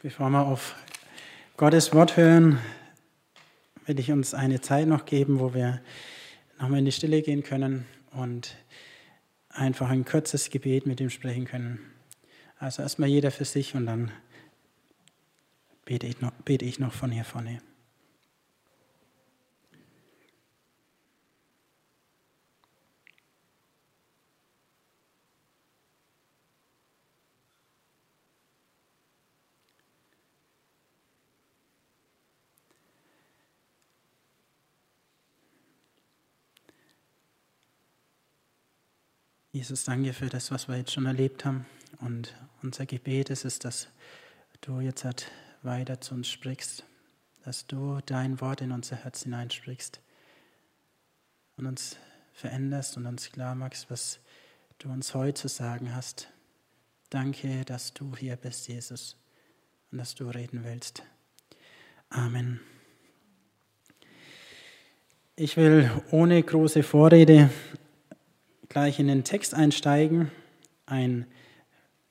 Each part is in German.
Bevor wir auf Gottes Wort hören, will ich uns eine Zeit noch geben, wo wir nochmal in die Stille gehen können und einfach ein kurzes Gebet mit ihm sprechen können. Also erstmal jeder für sich und dann bete ich noch, bete ich noch von hier vorne. Jesus, danke für das, was wir jetzt schon erlebt haben. Und unser Gebet ist es, dass du jetzt halt weiter zu uns sprichst, dass du dein Wort in unser Herz hineinsprichst und uns veränderst und uns klar machst, was du uns heute zu sagen hast. Danke, dass du hier bist, Jesus, und dass du reden willst. Amen. Ich will ohne große Vorrede gleich in den Text einsteigen. Ein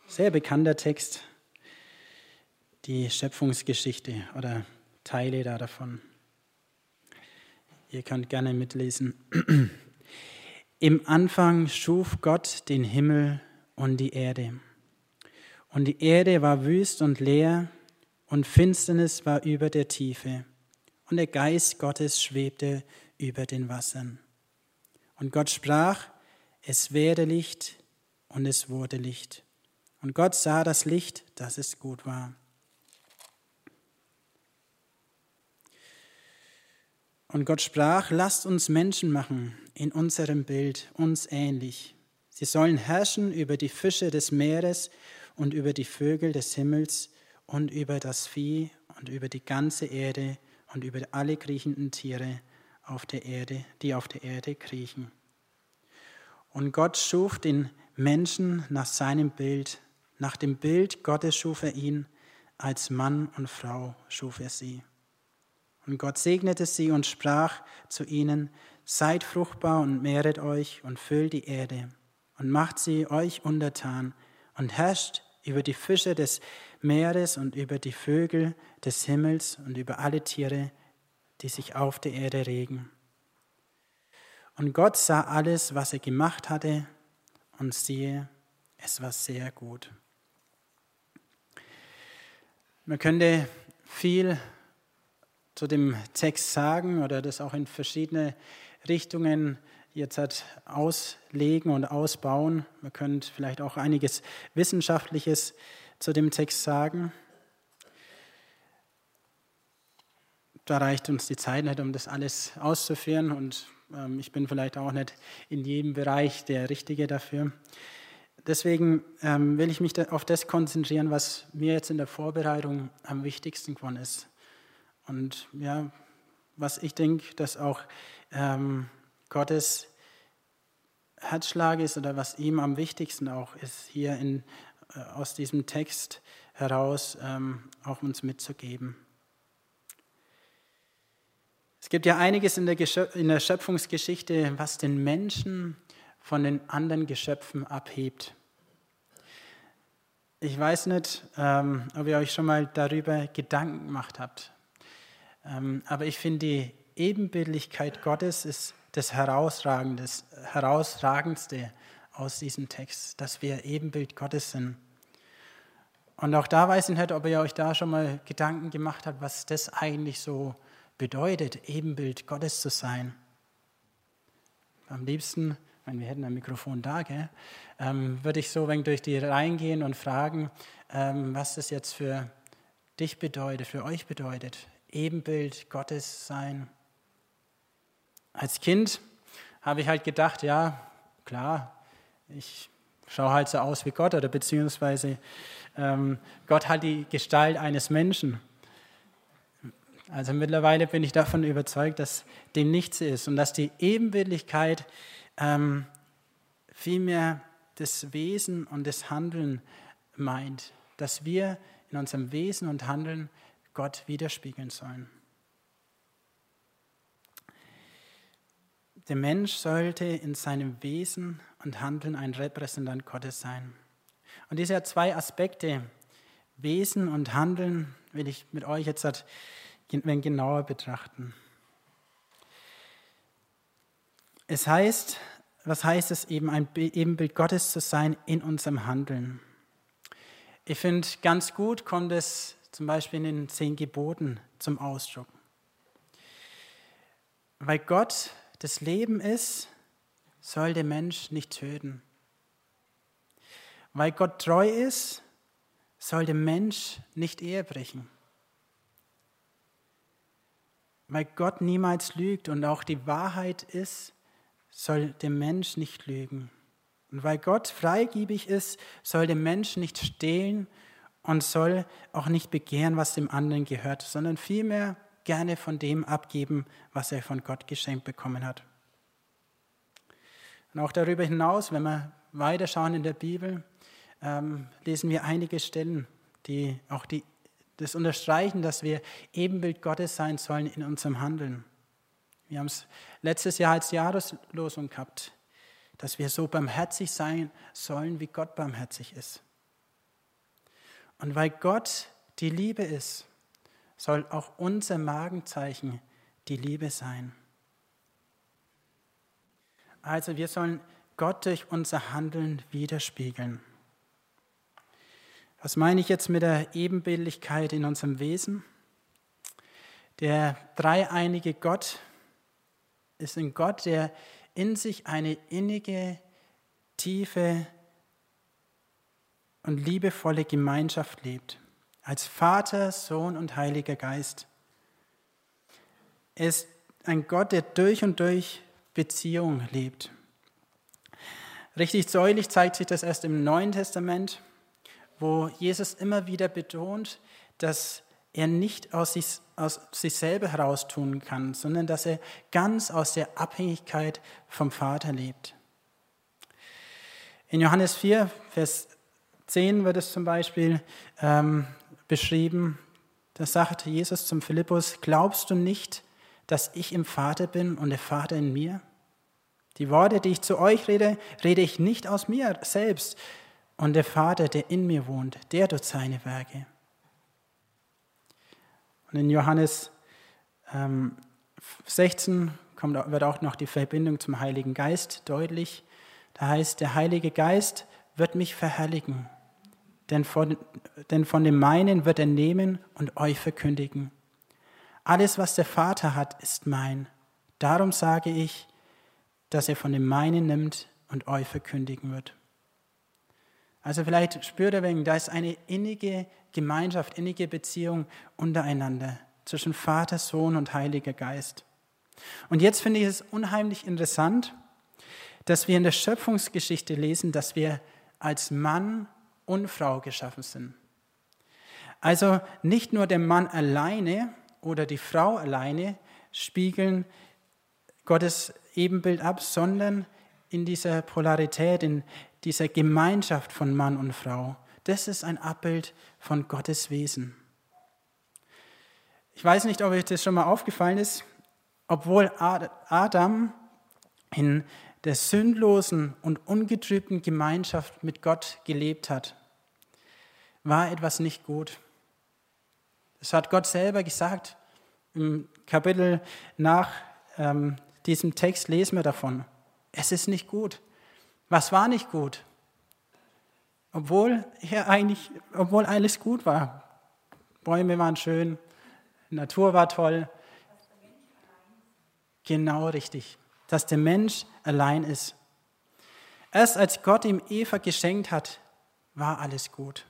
sehr bekannter Text, die Schöpfungsgeschichte oder Teile davon. Ihr könnt gerne mitlesen. Im Anfang schuf Gott den Himmel und die Erde. Und die Erde war wüst und leer, und Finsternis war über der Tiefe, und der Geist Gottes schwebte über den Wassern. Und Gott sprach, es werde Licht und es wurde Licht. Und Gott sah das Licht, dass es gut war. Und Gott sprach, lasst uns Menschen machen in unserem Bild, uns ähnlich. Sie sollen herrschen über die Fische des Meeres und über die Vögel des Himmels und über das Vieh und über die ganze Erde und über alle kriechenden Tiere auf der Erde, die auf der Erde kriechen. Und Gott schuf den Menschen nach seinem Bild. Nach dem Bild Gottes schuf er ihn, als Mann und Frau schuf er sie. Und Gott segnete sie und sprach zu ihnen, Seid fruchtbar und mehret euch und füllt die Erde und macht sie euch untertan und herrscht über die Fische des Meeres und über die Vögel des Himmels und über alle Tiere, die sich auf der Erde regen. Und Gott sah alles, was er gemacht hatte, und siehe, es war sehr gut. Man könnte viel zu dem Text sagen oder das auch in verschiedene Richtungen jetzt halt auslegen und ausbauen. Man könnte vielleicht auch einiges Wissenschaftliches zu dem Text sagen. Da reicht uns die Zeit nicht, um das alles auszuführen und ich bin vielleicht auch nicht in jedem Bereich der Richtige dafür. Deswegen ähm, will ich mich auf das konzentrieren, was mir jetzt in der Vorbereitung am wichtigsten geworden ist. Und ja, was ich denke, dass auch ähm, Gottes Herzschlag ist oder was ihm am wichtigsten auch ist, hier in, äh, aus diesem Text heraus auch uns mitzugeben. Es gibt ja einiges in der, in der Schöpfungsgeschichte, was den Menschen von den anderen Geschöpfen abhebt. Ich weiß nicht, ähm, ob ihr euch schon mal darüber Gedanken gemacht habt. Ähm, aber ich finde, die Ebenbildlichkeit Gottes ist das Herausragendste aus diesem Text, dass wir Ebenbild Gottes sind. Und auch da weiß ich nicht, ob ihr euch da schon mal Gedanken gemacht habt, was das eigentlich so ist bedeutet, Ebenbild Gottes zu sein. Am liebsten, wenn wir hätten ein Mikrofon da, gell, ähm, würde ich so wenn durch die Reihen gehen und fragen, ähm, was das jetzt für dich bedeutet, für euch bedeutet, Ebenbild Gottes sein. Als Kind habe ich halt gedacht, ja, klar, ich schaue halt so aus wie Gott oder beziehungsweise ähm, Gott hat die Gestalt eines Menschen. Also mittlerweile bin ich davon überzeugt, dass dem nichts ist und dass die Ebenbildlichkeit ähm, vielmehr das Wesen und das Handeln meint, dass wir in unserem Wesen und Handeln Gott widerspiegeln sollen. Der Mensch sollte in seinem Wesen und Handeln ein Repräsentant Gottes sein. Und diese zwei Aspekte, Wesen und Handeln will ich mit euch jetzt wenig genauer betrachten. Es heißt, was heißt es eben, ein Ebenbild Gottes zu sein in unserem Handeln? Ich finde, ganz gut kommt es zum Beispiel in den zehn Geboten zum Ausdruck. Weil Gott das Leben ist, soll der Mensch nicht töten. Weil Gott treu ist, soll der Mensch nicht Ehe brechen. Weil Gott niemals lügt und auch die Wahrheit ist, soll der Mensch nicht lügen. Und weil Gott freigebig ist, soll der Mensch nicht stehlen und soll auch nicht begehren, was dem anderen gehört, sondern vielmehr gerne von dem abgeben, was er von Gott geschenkt bekommen hat. Und auch darüber hinaus, wenn wir weiterschauen in der Bibel, ähm, lesen wir einige Stellen, die auch die, das unterstreichen, dass wir Ebenbild Gottes sein sollen in unserem Handeln. Wir haben es letztes Jahr als Jahreslosung gehabt, dass wir so barmherzig sein sollen, wie Gott barmherzig ist. Und weil Gott die Liebe ist, soll auch unser Magenzeichen die Liebe sein. Also wir sollen Gott durch unser Handeln widerspiegeln. Was meine ich jetzt mit der Ebenbildlichkeit in unserem Wesen? Der dreieinige Gott ist ein Gott, der in sich eine innige, tiefe und liebevolle Gemeinschaft lebt als Vater, Sohn und Heiliger Geist. Er ist ein Gott, der durch und durch Beziehung lebt. Richtig säulich zeigt sich das erst im Neuen Testament, wo Jesus immer wieder betont, dass er nicht aus sich, aus sich selber heraus tun kann, sondern dass er ganz aus der Abhängigkeit vom Vater lebt. In Johannes 4, Vers 10 wird es zum Beispiel ähm, beschrieben. Da sagte Jesus zum Philippus, glaubst du nicht, dass ich im Vater bin und der Vater in mir? Die Worte, die ich zu euch rede, rede ich nicht aus mir selbst. Und der Vater, der in mir wohnt, der tut seine Werke. Und in Johannes ähm, 16 kommt, wird auch noch die Verbindung zum Heiligen Geist deutlich. Da heißt, der Heilige Geist wird mich verherrlichen denn von, denn von dem meinen wird er nehmen und euch verkündigen. Alles, was der Vater hat, ist mein. Darum sage ich, dass er von dem meinen nimmt und euch verkündigen wird. Also vielleicht spürt ihr wegen, da ist eine innige Gemeinschaft, innige Beziehung untereinander zwischen Vater, Sohn und Heiliger Geist. Und jetzt finde ich es unheimlich interessant, dass wir in der Schöpfungsgeschichte lesen, dass wir als Mann und Frau geschaffen sind. Also nicht nur der Mann alleine oder die Frau alleine spiegeln Gottes Ebenbild ab, sondern in dieser Polarität, in dieser Gemeinschaft von Mann und Frau. Das ist ein Abbild von Gottes Wesen. Ich weiß nicht, ob euch das schon mal aufgefallen ist, obwohl Adam in der sündlosen und ungetrübten Gemeinschaft mit Gott gelebt hat, war etwas nicht gut. Das hat Gott selber gesagt. Im Kapitel nach ähm, diesem Text lesen wir davon. Es ist nicht gut. Was war nicht gut? Obwohl er eigentlich, obwohl alles gut war. Bäume waren schön, Natur war toll. Genau richtig dass der Mensch allein ist. Erst als Gott ihm Eva geschenkt hat, war alles gut.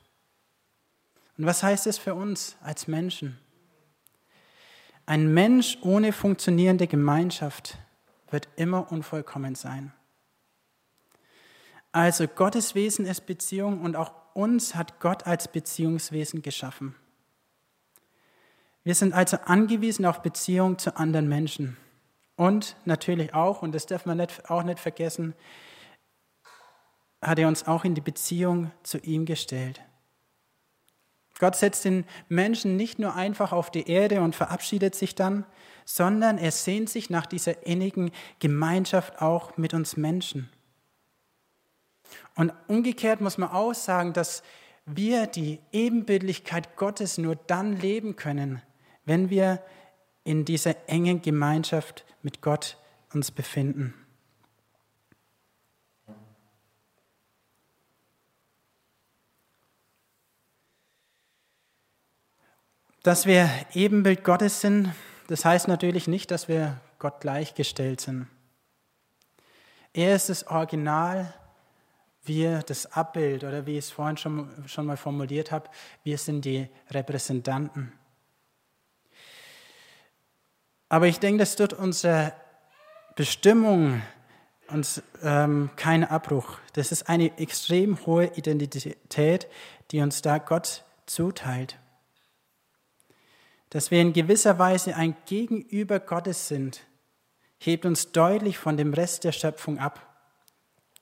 Und was heißt es für uns als Menschen? Ein Mensch ohne funktionierende Gemeinschaft wird immer unvollkommen sein. Also Gottes Wesen ist Beziehung und auch uns hat Gott als Beziehungswesen geschaffen. Wir sind also angewiesen auf Beziehung zu anderen Menschen. Und natürlich auch, und das darf man nicht, auch nicht vergessen, hat er uns auch in die Beziehung zu ihm gestellt. Gott setzt den Menschen nicht nur einfach auf die Erde und verabschiedet sich dann, sondern er sehnt sich nach dieser innigen Gemeinschaft auch mit uns Menschen. Und umgekehrt muss man auch sagen, dass wir die Ebenbildlichkeit Gottes nur dann leben können, wenn wir in dieser engen Gemeinschaft mit Gott uns befinden. Dass wir Ebenbild Gottes sind, das heißt natürlich nicht, dass wir Gott gleichgestellt sind. Er ist das Original, wir das Abbild oder wie ich es vorhin schon, schon mal formuliert habe, wir sind die Repräsentanten. Aber ich denke, das tut unsere Bestimmung uns ähm, keinen Abbruch. Das ist eine extrem hohe Identität, die uns da Gott zuteilt dass wir in gewisser Weise ein Gegenüber Gottes sind, hebt uns deutlich von dem Rest der Schöpfung ab.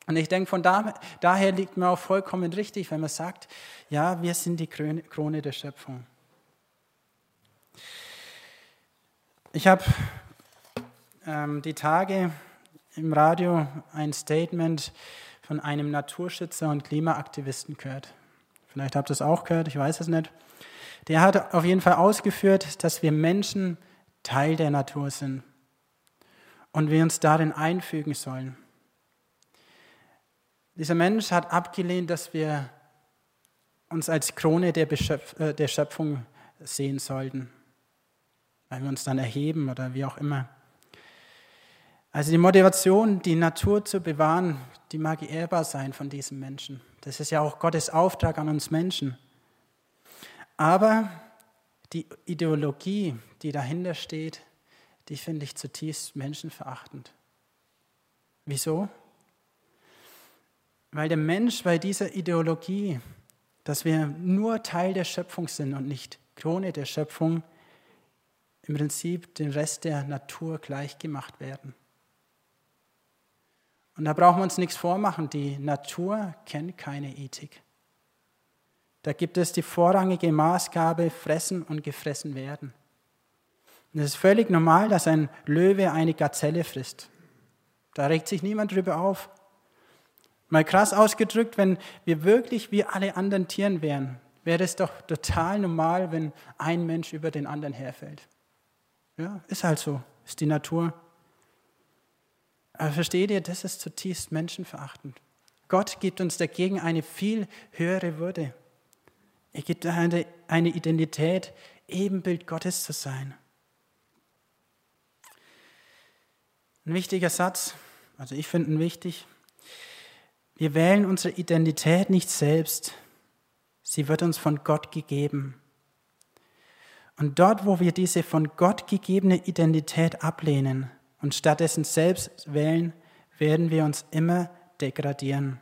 Und ich denke, von da, daher liegt mir auch vollkommen richtig, wenn man sagt, ja, wir sind die Krone der Schöpfung. Ich habe ähm, die Tage im Radio ein Statement von einem Naturschützer und Klimaaktivisten gehört. Vielleicht habt ihr es auch gehört, ich weiß es nicht. Der hat auf jeden Fall ausgeführt, dass wir Menschen Teil der Natur sind und wir uns darin einfügen sollen. Dieser Mensch hat abgelehnt, dass wir uns als Krone der, Beschöpf äh, der Schöpfung sehen sollten, weil wir uns dann erheben oder wie auch immer. Also die Motivation, die Natur zu bewahren, die mag ehrbar sein von diesem Menschen. Das ist ja auch Gottes Auftrag an uns Menschen. Aber die Ideologie, die dahinter steht, die finde ich zutiefst menschenverachtend. Wieso? Weil der Mensch bei dieser Ideologie, dass wir nur Teil der Schöpfung sind und nicht Krone der Schöpfung, im Prinzip dem Rest der Natur gleichgemacht werden. Und da brauchen wir uns nichts vormachen, die Natur kennt keine Ethik. Da gibt es die vorrangige Maßgabe, fressen und gefressen werden. Und es ist völlig normal, dass ein Löwe eine Gazelle frisst. Da regt sich niemand drüber auf. Mal krass ausgedrückt, wenn wir wirklich wie alle anderen Tieren wären, wäre es doch total normal, wenn ein Mensch über den anderen herfällt. Ja, ist halt so, ist die Natur. Aber versteht ihr, das ist zutiefst menschenverachtend. Gott gibt uns dagegen eine viel höhere Würde. Er gibt eine, eine Identität, Ebenbild Gottes zu sein. Ein wichtiger Satz, also ich finde ihn wichtig. Wir wählen unsere Identität nicht selbst, sie wird uns von Gott gegeben. Und dort, wo wir diese von Gott gegebene Identität ablehnen und stattdessen selbst wählen, werden wir uns immer degradieren,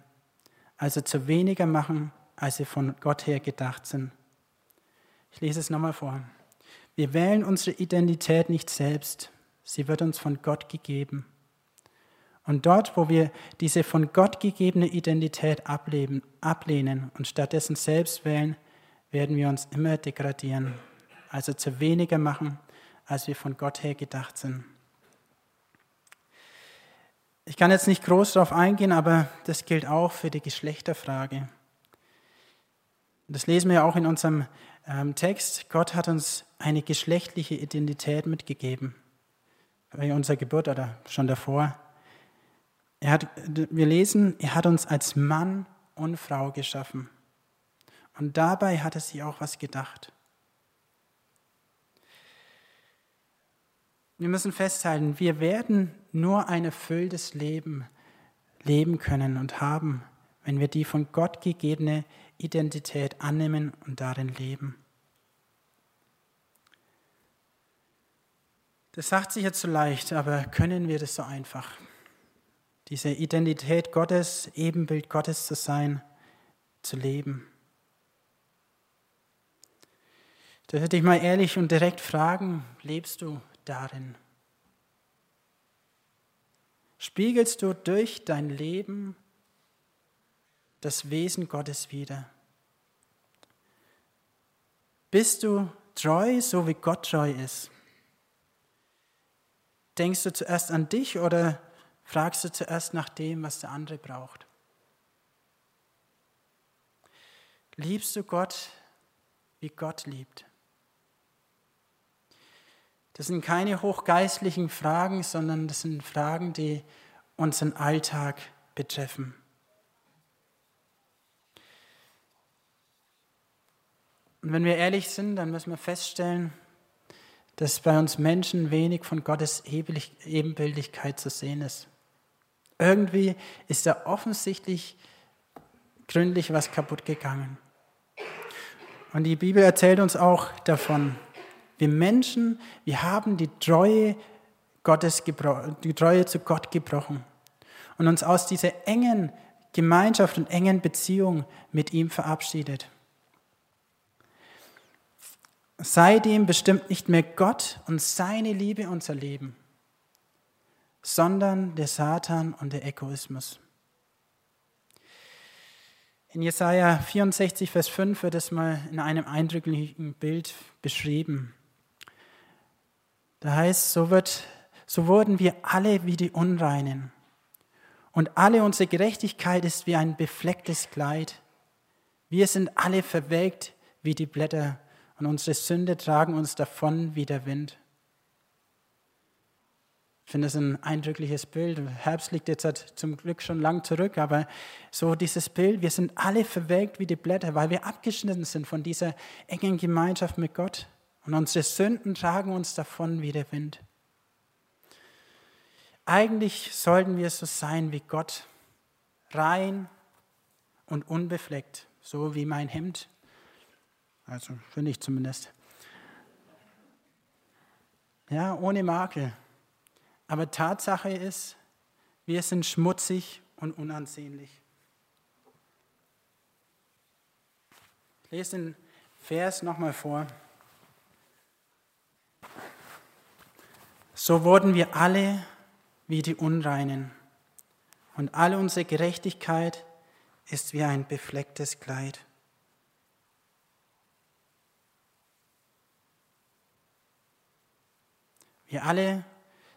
also zu weniger machen als sie von Gott her gedacht sind. Ich lese es nochmal vor. Wir wählen unsere Identität nicht selbst, sie wird uns von Gott gegeben. Und dort, wo wir diese von Gott gegebene Identität ableben, ablehnen und stattdessen selbst wählen, werden wir uns immer degradieren, also zu weniger machen, als wir von Gott her gedacht sind. Ich kann jetzt nicht groß darauf eingehen, aber das gilt auch für die Geschlechterfrage. Das lesen wir ja auch in unserem ähm, Text. Gott hat uns eine geschlechtliche Identität mitgegeben. Bei unserer Geburt oder schon davor. Er hat, wir lesen, er hat uns als Mann und Frau geschaffen. Und dabei hat er sich auch was gedacht. Wir müssen festhalten, wir werden nur ein erfülltes Leben leben können und haben, wenn wir die von Gott gegebene Identität annehmen und darin leben. Das sagt sich jetzt so leicht, aber können wir das so einfach? Diese Identität Gottes, Ebenbild Gottes zu sein, zu leben. Da würde ich mal ehrlich und direkt fragen, lebst du darin? Spiegelst du durch dein Leben das Wesen Gottes wieder. Bist du treu, so wie Gott treu ist? Denkst du zuerst an dich oder fragst du zuerst nach dem, was der andere braucht? Liebst du Gott, wie Gott liebt? Das sind keine hochgeistlichen Fragen, sondern das sind Fragen, die unseren Alltag betreffen. Und wenn wir ehrlich sind, dann müssen wir feststellen, dass bei uns Menschen wenig von Gottes Ebenbildlichkeit zu sehen ist. Irgendwie ist da offensichtlich gründlich was kaputt gegangen. Und die Bibel erzählt uns auch davon, wir Menschen, wir haben die Treue, Gottes die Treue zu Gott gebrochen und uns aus dieser engen Gemeinschaft und engen Beziehung mit ihm verabschiedet. Seitdem bestimmt nicht mehr Gott und seine Liebe unser Leben, sondern der Satan und der Egoismus. In Jesaja 64, Vers 5 wird es mal in einem eindrücklichen Bild beschrieben. Da heißt, so, wird, so wurden wir alle wie die Unreinen. Und alle unsere Gerechtigkeit ist wie ein beflecktes Kleid. Wir sind alle verwelkt wie die Blätter und unsere Sünde tragen uns davon wie der Wind. Ich finde es ein eindrückliches Bild. Herbst liegt jetzt halt zum Glück schon lang zurück, aber so dieses Bild, wir sind alle verwelkt wie die Blätter, weil wir abgeschnitten sind von dieser engen Gemeinschaft mit Gott. Und unsere Sünden tragen uns davon wie der Wind. Eigentlich sollten wir so sein wie Gott, rein und unbefleckt, so wie mein Hemd. Also finde ich zumindest. Ja, ohne Makel. Aber Tatsache ist, wir sind schmutzig und unansehnlich. Ich lese den Vers nochmal vor. So wurden wir alle wie die Unreinen und alle unsere Gerechtigkeit ist wie ein beflecktes Kleid. Wir alle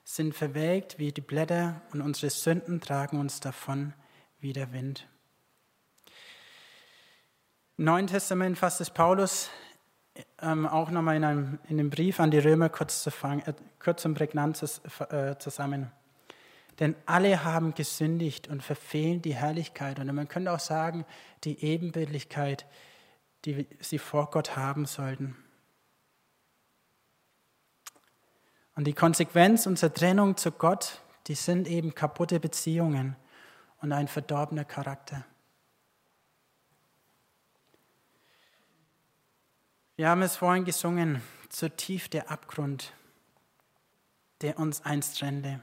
sind verwelkt wie die Blätter und unsere Sünden tragen uns davon wie der Wind. Im Neuen Testament fasst es Paulus ähm, auch nochmal in, einem, in einem Brief an die Römer kurz, zu fangen, äh, kurz und prägnant äh, zusammen. Denn alle haben gesündigt und verfehlen die Herrlichkeit. Und man könnte auch sagen, die Ebenbildlichkeit, die sie vor Gott haben sollten. Und die Konsequenz unserer Trennung zu Gott, die sind eben kaputte Beziehungen und ein verdorbener Charakter. Wir haben es vorhin gesungen, zu tief der Abgrund, der uns einst trennte,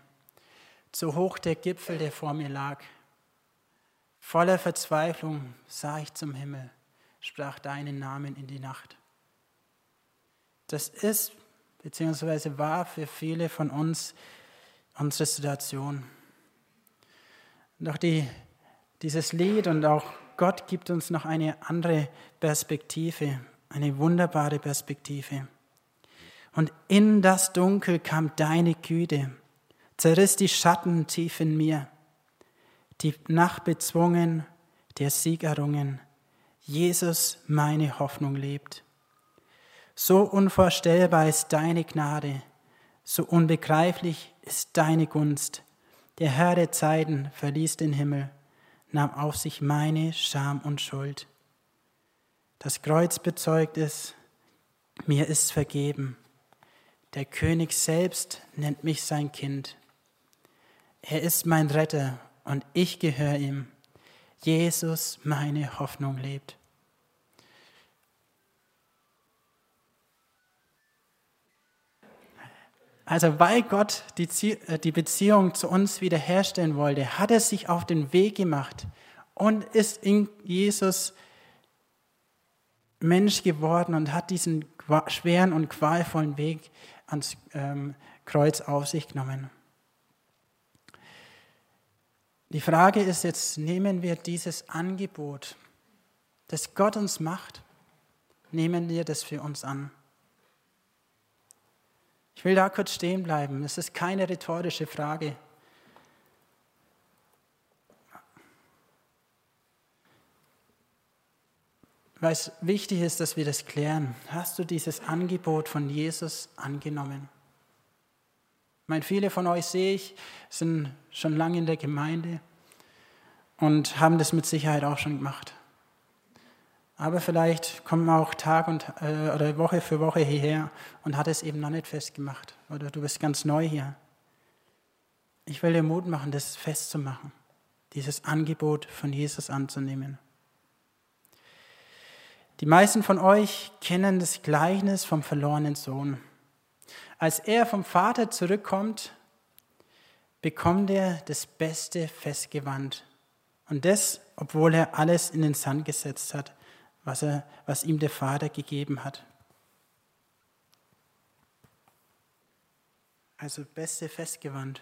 zu hoch der Gipfel, der vor mir lag. Voller Verzweiflung sah ich zum Himmel, sprach deinen Namen in die Nacht. Das ist beziehungsweise war für viele von uns unsere Situation. Doch die, dieses Lied und auch Gott gibt uns noch eine andere Perspektive eine wunderbare Perspektive. Und in das Dunkel kam deine Güte, zerriss die Schatten tief in mir, die Nacht bezwungen, der Sieg errungen. Jesus, meine Hoffnung lebt. So unvorstellbar ist deine Gnade, so unbegreiflich ist deine Gunst. Der Herr der Zeiten verließ den Himmel, nahm auf sich meine Scham und Schuld. Das Kreuz bezeugt es, mir ist vergeben. Der König selbst nennt mich sein Kind. Er ist mein Retter und ich gehöre ihm. Jesus, meine Hoffnung lebt. Also weil Gott die, äh, die Beziehung zu uns wiederherstellen wollte, hat er sich auf den Weg gemacht und ist in Jesus Mensch geworden und hat diesen schweren und qualvollen Weg ans ähm, Kreuz auf sich genommen. Die Frage ist jetzt, nehmen wir dieses Angebot, das Gott uns macht, nehmen wir das für uns an? Ich will da kurz stehen bleiben. Es ist keine rhetorische Frage. weil es wichtig ist, dass wir das klären. Hast du dieses Angebot von Jesus angenommen? Ich meine, viele von euch sehe ich, sind schon lange in der Gemeinde und haben das mit Sicherheit auch schon gemacht. Aber vielleicht kommt man auch Tag und, äh, oder Woche für Woche hierher und hat es eben noch nicht festgemacht. Oder du bist ganz neu hier. Ich will dir Mut machen, das festzumachen, dieses Angebot von Jesus anzunehmen. Die meisten von euch kennen das Gleichnis vom verlorenen Sohn. Als er vom Vater zurückkommt, bekommt er das beste Festgewand. Und das, obwohl er alles in den Sand gesetzt hat, was, er, was ihm der Vater gegeben hat. Also beste Festgewand.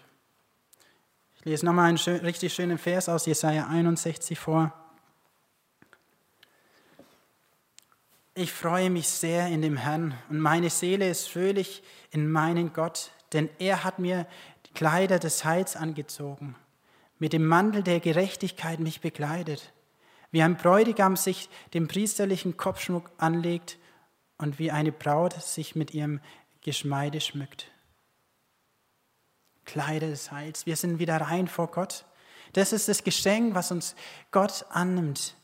Ich lese nochmal einen schön, richtig schönen Vers aus Jesaja 61 vor. Ich freue mich sehr in dem Herrn und meine Seele ist fröhlich in meinen Gott, denn er hat mir die Kleider des Heils angezogen, mit dem Mantel der Gerechtigkeit mich bekleidet, wie ein Bräutigam sich den priesterlichen Kopfschmuck anlegt und wie eine Braut sich mit ihrem Geschmeide schmückt. Kleider des Heils, wir sind wieder rein vor Gott. Das ist das Geschenk, was uns Gott annimmt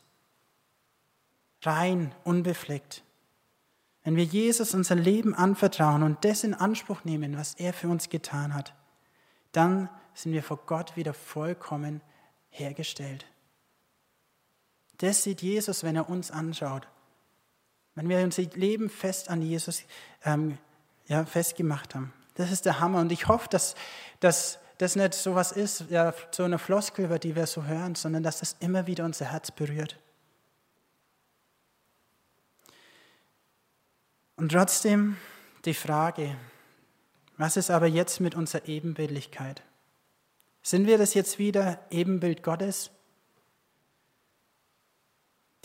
rein, unbefleckt. Wenn wir Jesus unser Leben anvertrauen und das in Anspruch nehmen, was er für uns getan hat, dann sind wir vor Gott wieder vollkommen hergestellt. Das sieht Jesus, wenn er uns anschaut. Wenn wir unser Leben fest an Jesus ähm, ja, festgemacht haben. Das ist der Hammer. Und ich hoffe, dass, dass das nicht so was ist, ja, so eine Floskel, über die wir so hören, sondern dass das immer wieder unser Herz berührt. Und trotzdem die Frage, was ist aber jetzt mit unserer Ebenbildlichkeit? Sind wir das jetzt wieder Ebenbild Gottes?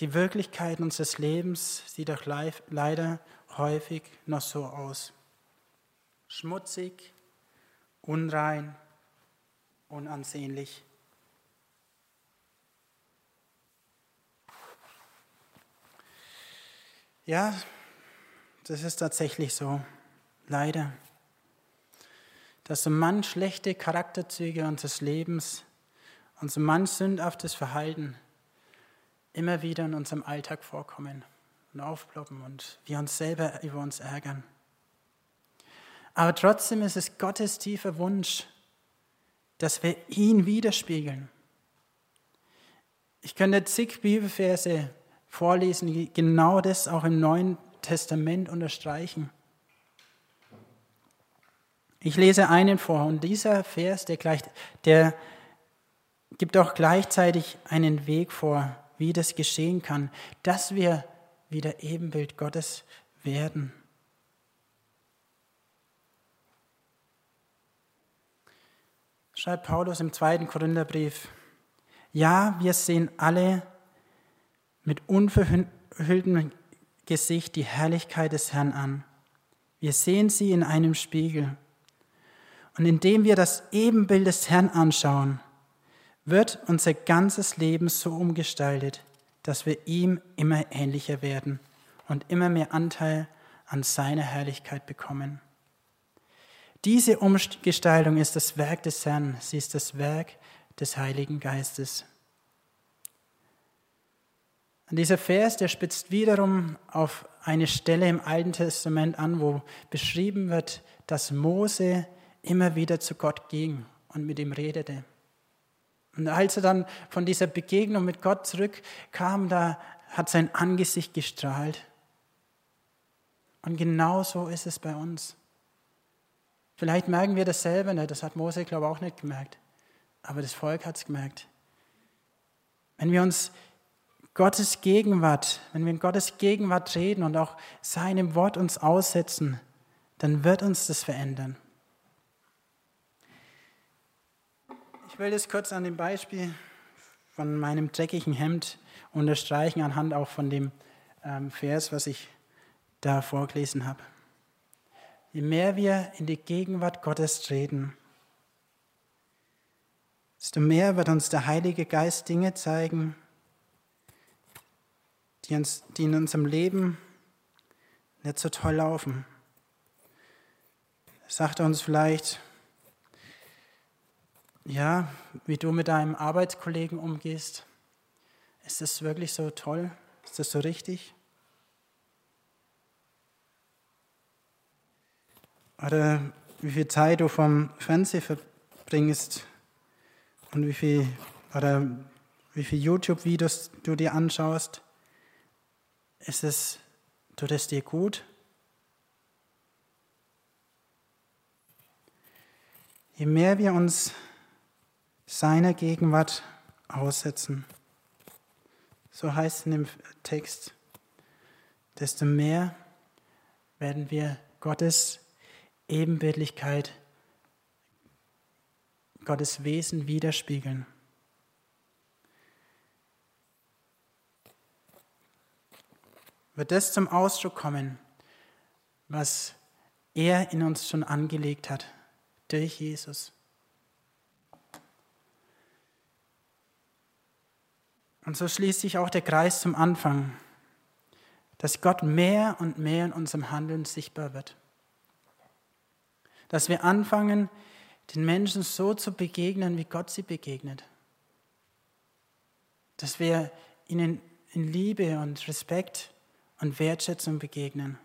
Die Wirklichkeit unseres Lebens sieht doch leider häufig noch so aus. Schmutzig, unrein, unansehnlich. Ja, das ist tatsächlich so, leider. Dass so manch schlechte Charakterzüge unseres Lebens und so manch sündhaftes Verhalten immer wieder in unserem Alltag vorkommen und aufploppen und wir uns selber über uns ärgern. Aber trotzdem ist es Gottes tiefer Wunsch, dass wir ihn widerspiegeln. Ich könnte zig Bibelverse vorlesen, die genau das auch im Neuen Testament unterstreichen. Ich lese einen vor und dieser Vers, der, gleich, der gibt auch gleichzeitig einen Weg vor, wie das geschehen kann, dass wir wieder Ebenbild Gottes werden. Schreibt Paulus im zweiten Korintherbrief, ja, wir sehen alle mit unverhülltem Gesicht die Herrlichkeit des Herrn an. Wir sehen sie in einem Spiegel. Und indem wir das Ebenbild des Herrn anschauen, wird unser ganzes Leben so umgestaltet, dass wir ihm immer ähnlicher werden und immer mehr Anteil an seiner Herrlichkeit bekommen. Diese Umgestaltung ist das Werk des Herrn, sie ist das Werk des Heiligen Geistes. Und dieser Vers, der spitzt wiederum auf eine Stelle im Alten Testament an, wo beschrieben wird, dass Mose immer wieder zu Gott ging und mit ihm redete. Und als er dann von dieser Begegnung mit Gott zurückkam, da hat sein Angesicht gestrahlt. Und genau so ist es bei uns. Vielleicht merken wir das selber nicht, das hat Mose, glaube ich, auch nicht gemerkt. Aber das Volk hat es gemerkt. Wenn wir uns Gottes Gegenwart, wenn wir in Gottes Gegenwart reden und auch seinem Wort uns aussetzen, dann wird uns das verändern. Ich will das kurz an dem Beispiel von meinem dreckigen Hemd unterstreichen, anhand auch von dem ähm, Vers, was ich da vorgelesen habe. Je mehr wir in die Gegenwart Gottes treten, desto mehr wird uns der Heilige Geist Dinge zeigen, die, uns, die in unserem Leben nicht so toll laufen. Sagt er uns vielleicht, ja, wie du mit deinem Arbeitskollegen umgehst. Ist das wirklich so toll? Ist das so richtig? Oder wie viel Zeit du vom Fernsehen verbringst und wie viel, oder wie viel YouTube-Videos du dir anschaust. Ist es, tut es dir gut? Je mehr wir uns seiner Gegenwart aussetzen, so heißt es in dem Text, desto mehr werden wir Gottes Ebenbildlichkeit, Gottes Wesen widerspiegeln. Wird das zum Ausdruck kommen, was er in uns schon angelegt hat durch Jesus? Und so schließt sich auch der Kreis zum Anfang, dass Gott mehr und mehr in unserem Handeln sichtbar wird. Dass wir anfangen, den Menschen so zu begegnen, wie Gott sie begegnet. Dass wir ihnen in Liebe und Respekt und Wertschätzung begegnen.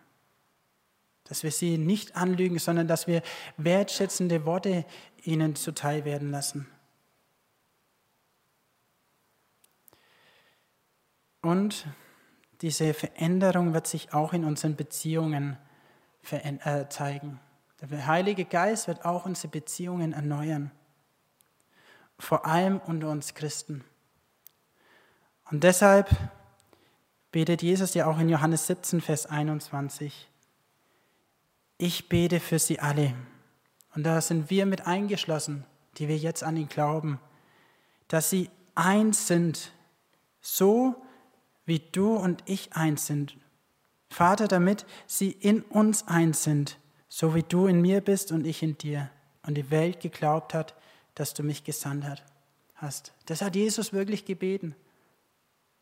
Dass wir sie nicht anlügen, sondern dass wir wertschätzende Worte ihnen zuteil werden lassen. Und diese Veränderung wird sich auch in unseren Beziehungen äh, zeigen. Der Heilige Geist wird auch unsere Beziehungen erneuern, vor allem unter uns Christen. Und deshalb betet Jesus ja auch in Johannes 17, Vers 21, ich bete für sie alle. Und da sind wir mit eingeschlossen, die wir jetzt an ihn glauben, dass sie eins sind, so wie du und ich eins sind. Vater, damit sie in uns eins sind, so wie du in mir bist und ich in dir und die Welt geglaubt hat, dass du mich gesandt hast. Das hat Jesus wirklich gebeten.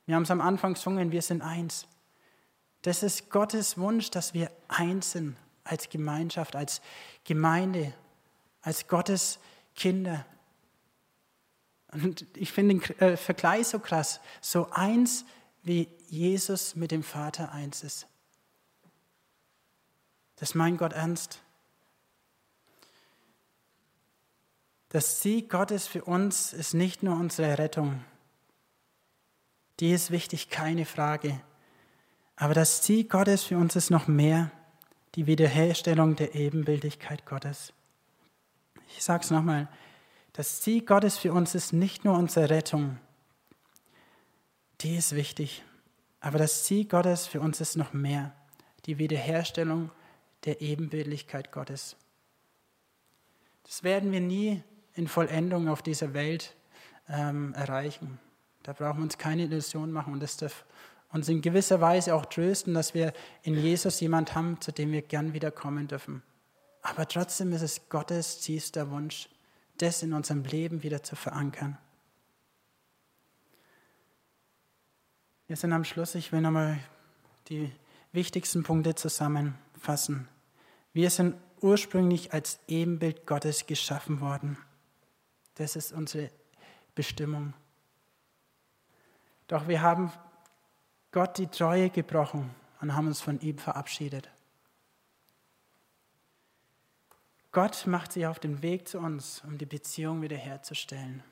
Wir haben es am Anfang gesungen, wir sind eins. Das ist Gottes Wunsch, dass wir eins sind als Gemeinschaft, als Gemeinde, als Gottes Kinder. Und ich finde den äh, Vergleich so krass, so eins wie Jesus mit dem Vater eins ist. Das meint Gott ernst. Das Sieg Gottes für uns ist nicht nur unsere Rettung. Die ist wichtig, keine Frage. Aber das Sieg Gottes für uns ist noch mehr die Wiederherstellung der Ebenbildigkeit Gottes. Ich sage es nochmal. Das Sieg Gottes für uns ist nicht nur unsere Rettung. Die ist wichtig. Aber das Ziel Gottes für uns ist noch mehr. Die Wiederherstellung der Ebenbildlichkeit Gottes. Das werden wir nie in Vollendung auf dieser Welt ähm, erreichen. Da brauchen wir uns keine Illusion machen und das darf uns in gewisser Weise auch trösten, dass wir in Jesus jemand haben, zu dem wir gern wiederkommen dürfen. Aber trotzdem ist es Gottes tiefster Wunsch, das in unserem Leben wieder zu verankern. Wir sind am Schluss. Ich will nochmal die wichtigsten Punkte zusammenfassen. Wir sind ursprünglich als Ebenbild Gottes geschaffen worden. Das ist unsere Bestimmung. Doch wir haben Gott die Treue gebrochen und haben uns von ihm verabschiedet. Gott macht sich auf den Weg zu uns, um die Beziehung wiederherzustellen.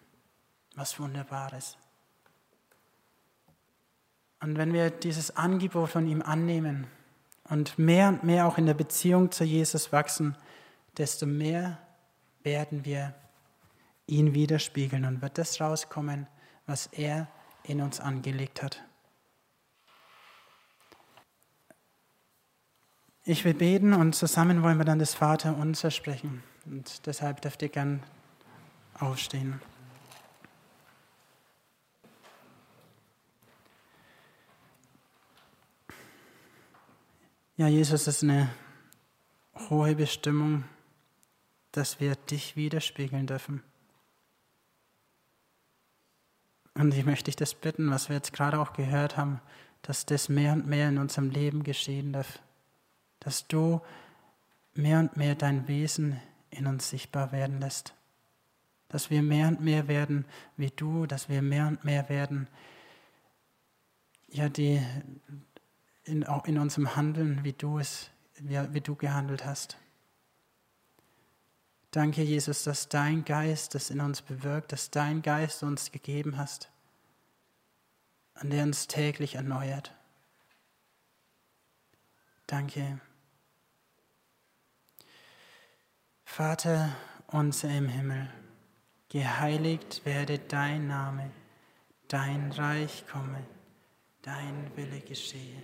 Was Wunderbares. Und wenn wir dieses Angebot von ihm annehmen und mehr und mehr auch in der Beziehung zu Jesus wachsen, desto mehr werden wir ihn widerspiegeln und wird das rauskommen, was er in uns angelegt hat. Ich will beten und zusammen wollen wir dann das Vater unser sprechen. Und deshalb dürft ihr gern aufstehen. Ja, Jesus, es ist eine hohe Bestimmung, dass wir dich widerspiegeln dürfen. Und ich möchte dich das bitten, was wir jetzt gerade auch gehört haben, dass das mehr und mehr in unserem Leben geschehen darf, dass du mehr und mehr dein Wesen in uns sichtbar werden lässt, dass wir mehr und mehr werden wie du, dass wir mehr und mehr werden, ja, die in, in unserem Handeln, wie du es, wie, wie du gehandelt hast. Danke, Jesus, dass dein Geist das in uns bewirkt, dass dein Geist uns gegeben hast, an der uns täglich erneuert. Danke. Vater unser im Himmel, geheiligt werde dein Name, dein Reich komme, dein Wille geschehe,